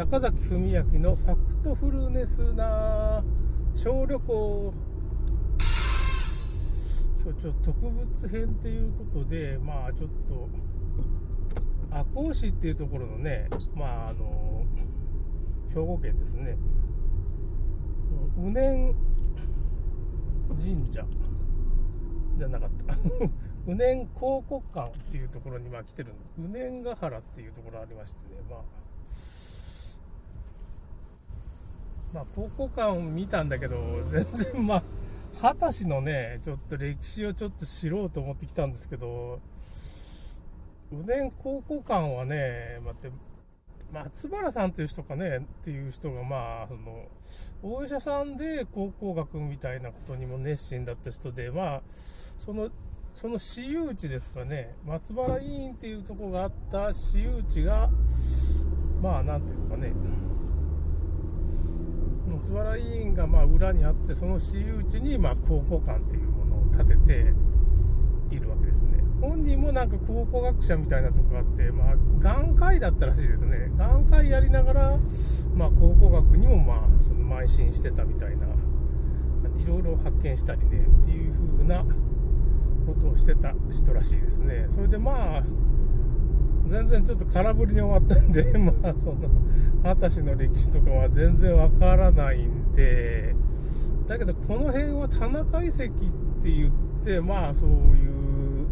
坂崎文明のファクトフルネスな小旅行。今日ちょ特別編っていうことでまあちょっと赤穂市っていうところのねまああの兵庫県ですね。宇年神社。じゃなかった。宇年広告館っていうところにまあ来てるんです。宇年ヶ原っていうところありましてね。まあまあ高校館を見たんだけど全然まあ二十歳のねちょっと歴史をちょっと知ろうと思ってきたんですけど宇年高校館はね待って松原さんという人かねっていう人がまあそのお医者さんで考古学みたいなことにも熱心だった人でまあそのその私有地ですかね松原委員っていうとこがあった私有地がまあなんていうかね松原委員がまあ裏にあってその私有地にま考古館っていうものを建てているわけですね。本人もなんか考古学者みたいなとこがあってまあ眼科医だったらしいですね。眼科医やりながらまあ考古学にもまあその邁進してたみたいないろいろ発見したりねっていう風なことをしてた人らしいですね。それでまあ全然ちょっと空振りに終わったんで まあその二十歳の歴史とかは全然わからないんでだけどこの辺は田中遺跡って言ってまあそういう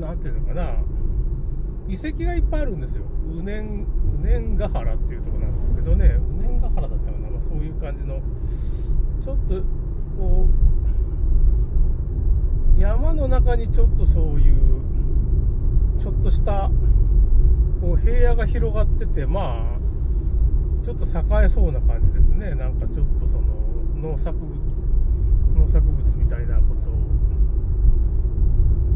何ていうのかな遺跡がいっぱいあるんですよ。うねんうねんヶ原っていうとこなんですけどねうねんヶ原だったかな、まあ、そういう感じのちょっとこう山の中にちょっとそういうちょっとしたこう平野が広がっててまあちょっと栄えそうな感じですね。なんかちょっとその農作物農作物みたいなことを。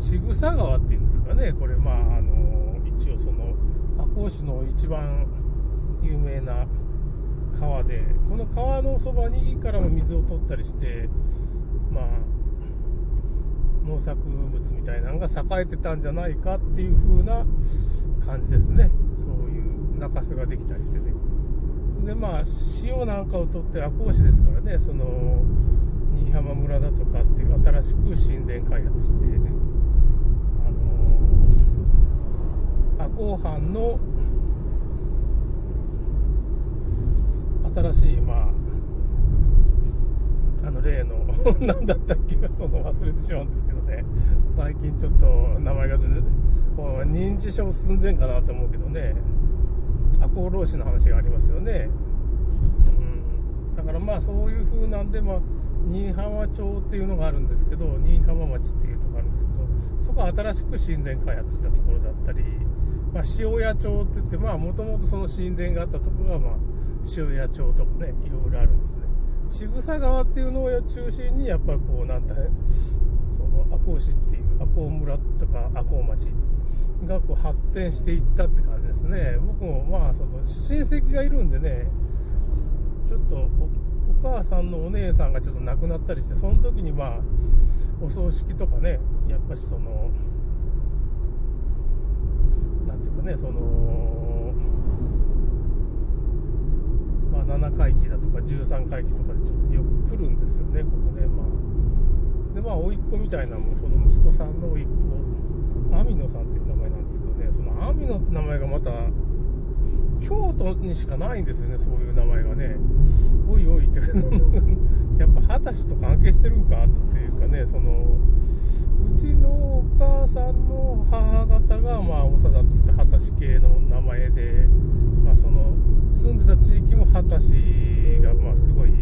千草川っていうんですかね。これまああの一応その赤穂市の一番有名な川でこの川のそばにからも水を取ったりしてまあ農作物みたいなのが栄えてたんじゃないかっていう風な感じですね。そういう中州ができたりしてね。でまあ塩なんかを取って赤穂市ですからね。その新居浜村だとかっていう新しく神殿開発してあの赤穂藩の新しいまああの例の何だったっけその忘れてしまうんですけどね。最近ちょっと名前が全然認知症進んでんかなと思うけどね。赤穂浪士の話がありますよね、うん、だからまあそういう風なんでまあ新居浜町っていうのがあるんですけど新居浜町っていうとこあるんですけどそこは新しく神殿開発したところだったり、まあ、塩屋町って言ってまあもともとその神殿があったとこがまあ塩屋町とかねいろいろあるんですね。千草川っていうのを中心にやっぱりこうなんだその赤穂市っていう赤穂村とか赤穂町がこう発展していったって感じですね。僕もまあその親戚がいるんでねちょっとお母さんのお姉さんがちょっと亡くなったりしてその時にまあお葬式とかねやっぱしそのなんていうかねそのまあ、7回忌だとか13回忌とかでちょっとよく来るんですよねここね。まあでまあ甥っ子みたいなもその息子さんの甥っ子網野さんっていう名前なんですけどねその網野って名前がまた京都にしかないんですよねそういう名前がね。おいおいってやっぱ二十歳と関係してるんかっていうかねそのうちのお母さんの母方がまあ長田って言って二十歳系の名前でまあその住んでた地域も二十歳がまあすごい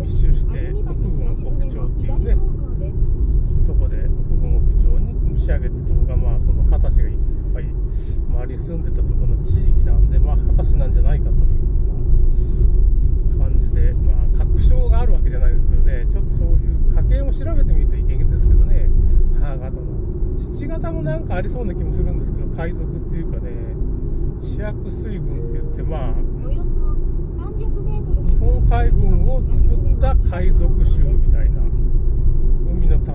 密集して奥郡奥町っていうねとこで奥郡奥町に蒸し上げてとこがまあその二十歳がいっぱい周り住んでたとこの地域なんでまあ二十歳なんじゃないかという感じでまあ確証があるわけじゃないですけどねちょっとそういう家系も調べてみるといけないんですけどね母方の父方もなんかありそうな気もするんですけど海賊っていうかね主役水軍って言ってまあ日本海軍を作った海賊衆みたいな海の民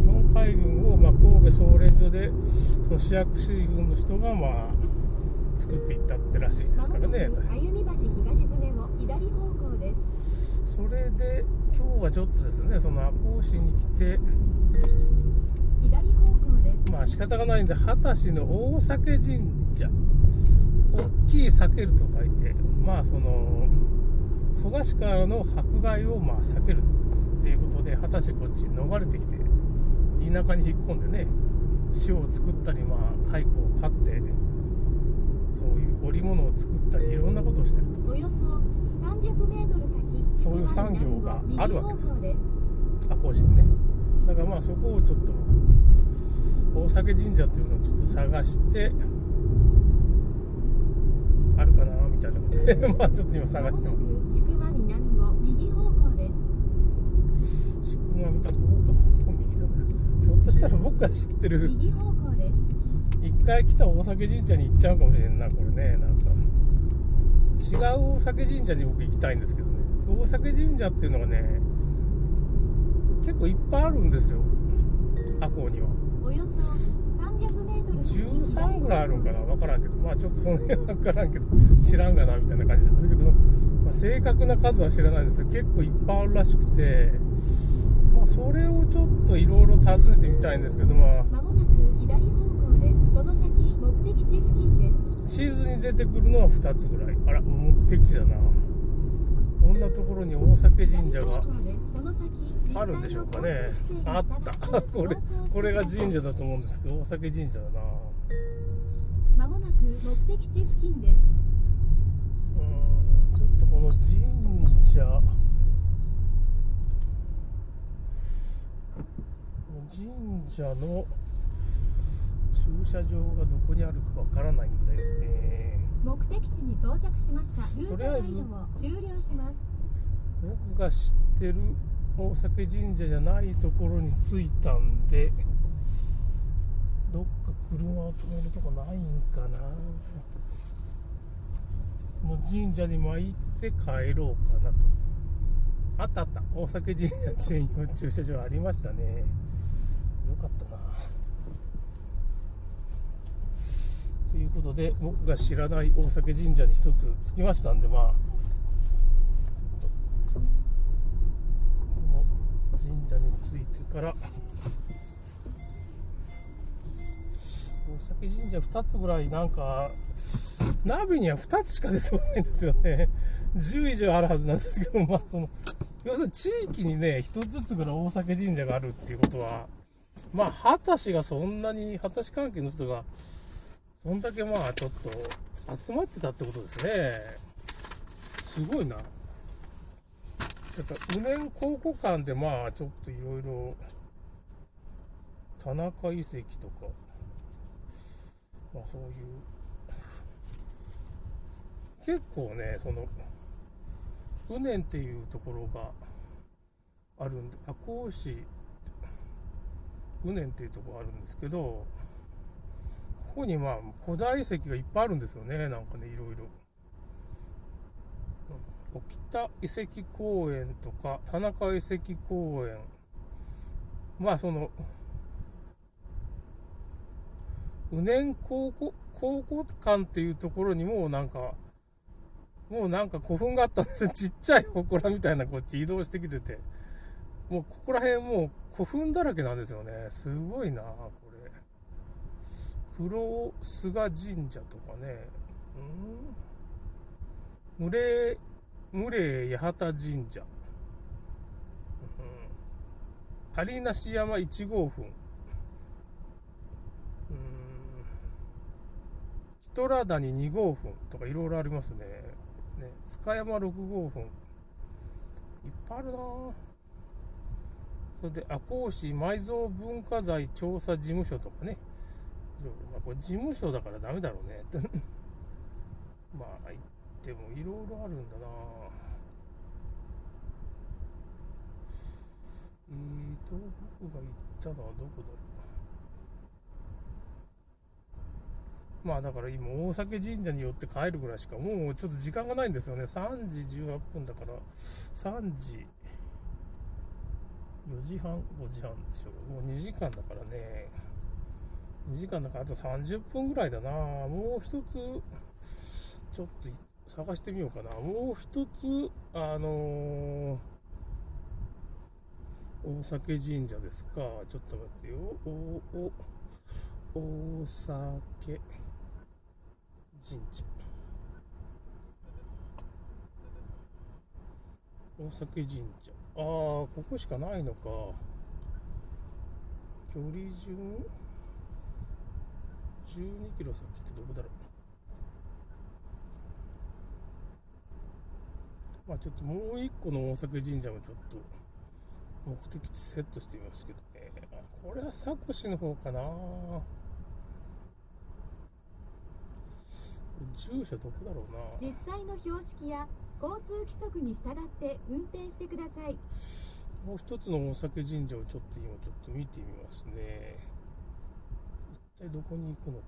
日本海軍を、まあ、神戸総連所でその主役水軍の人がまあ作っていったってらしいですからね。それで今日はちょっとですねその赤穂市に来て。まあ仕方がないんで二十歳の大酒神社大きい避けると書いてまあその蘇我市からの迫害をまあ避けるっていうことで二十歳こっちに逃れてきて田舎に引っ込んでね塩を作ったりまあ蚕を飼ってそういう織物を作ったりいろんなことをしてると。そ300メートル先。そういう産業があるわけです。右方向です赤穂市にね。だからまあそこをちょっと大酒神社っていうのをちょっと探してなみたまあちょっと今探してます宿間南を右方向です。宿間見たここかここ右だねひょっとしたら僕が知ってる右方向です。一回来た大酒神社に行っちゃうかもしれんなこれねなんか違う大酒神社に僕行きたいんですけどね大酒神社っていうのがね結構いっぱいあるんですよ赤穂にはおよそ300メートル。13ぐらいあるんかな分からんけど。まあちょっとその辺は分からんけど。知らんがなみたいな感じなんですけど、まあ、正確な数は知らないんですけど結構いっぱいあるらしくて。まあそれをちょっといろいろ訪ねてみたいんですけどまあ。地図に出てくるのは2つぐらい。あら目的地だな。こんなところに大酒神社があるんでしょうかね。あった。これこれが神社だと思うんですけど大酒神社だな目的地付近です。うーんちょっとこの神社神社の駐車場がどこにあるかわからないんだよね目的地に到着しました。とりあえず。僕が知ってる大酒神社じゃないところに着いたんでどっか車を止めるとこないんかな。もう神社に参って帰ろうかなと。あったあった。大酒神社専用駐車場ありましたね。よかったな。ということで僕が知らない大酒神社に一つ着きましたんでまあこの神社についてから大崎神社2つぐらいなんかナビには2つしか出てこないんですよね。10以上あるはずなんですけどまあその要するに地域にね1つずつぐらい大崎神社があるっていうことはまあ二十歳がそんなに二十歳関係の人がそんだけまあちょっと集まってたってことですね。すごいな。だから宇年考古館でまあちょっといろいろ田中遺跡とかまあそういう。結構ねその宇年っていうところがあるんで赤穂市宇年っていうところあるんですけどここにまあ古代遺跡がいっぱいあるんですよねなんかねいろいろ。沖田遺跡公園とか田中遺跡公園。まあその宇年考古考古館っていうところにもなんかもうなんか古墳があったんです。ちっちゃい祠みたいなこっち移動してきてて。もうここら辺もう古墳だらけなんですよね。すごいなこれ。黒菅神社とかね。うん。無礼無礼八幡神社、うん、有梨山1号墳。うん人ら谷2号墳とかいろいろありますね。ね塚山6号墳。いっぱいあるな。それで赤穂市埋蔵文化財調査事務所とかね。まあこれ事務所だからダメだろうね。まあ言ってもいろいろあるんだな。えーと僕が行ったの？はどこだろう？まあだから今大崎神社に寄って帰るぐらいしかもうちょっと時間がないんですよね3時18分だから3時4時半5時半でしょうもう2時間だからね2時間だからあと30分ぐらいだなもう一つちょっと探してみようかな。もう一つ、あのー、大酒神社ですか。ちょっと待ってよ。お、お、大酒神社。大崎神社。ああ、ここしかないのか。距離順？12キロ先ってどこだろう。まあちょっともう一個の大崎神社もちょっと目的地セットしてみますけどね。これは佐越の方かな。住所どこだろうな。実際の標識や交通規則に従って運転してください。もう一つの大崎神社をちょっと今ちょっと見てみますね。一体どこに行くのか。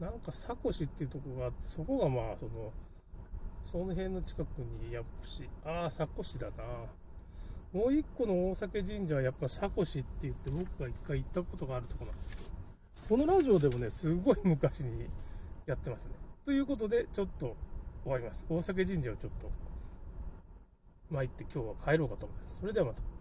なんか佐越っていうとこがあってそこがまあそのその辺の近くにやっぱしああ佐越だな。もう一個の大崎神社はやっぱ佐越って言って僕が一回行ったことがあるとこなんですけどこのラジオでもねすごい昔にやってますねということでちょっと終わります。大阪神社をちょっと参って今日は帰ろうかと思います。それではまた。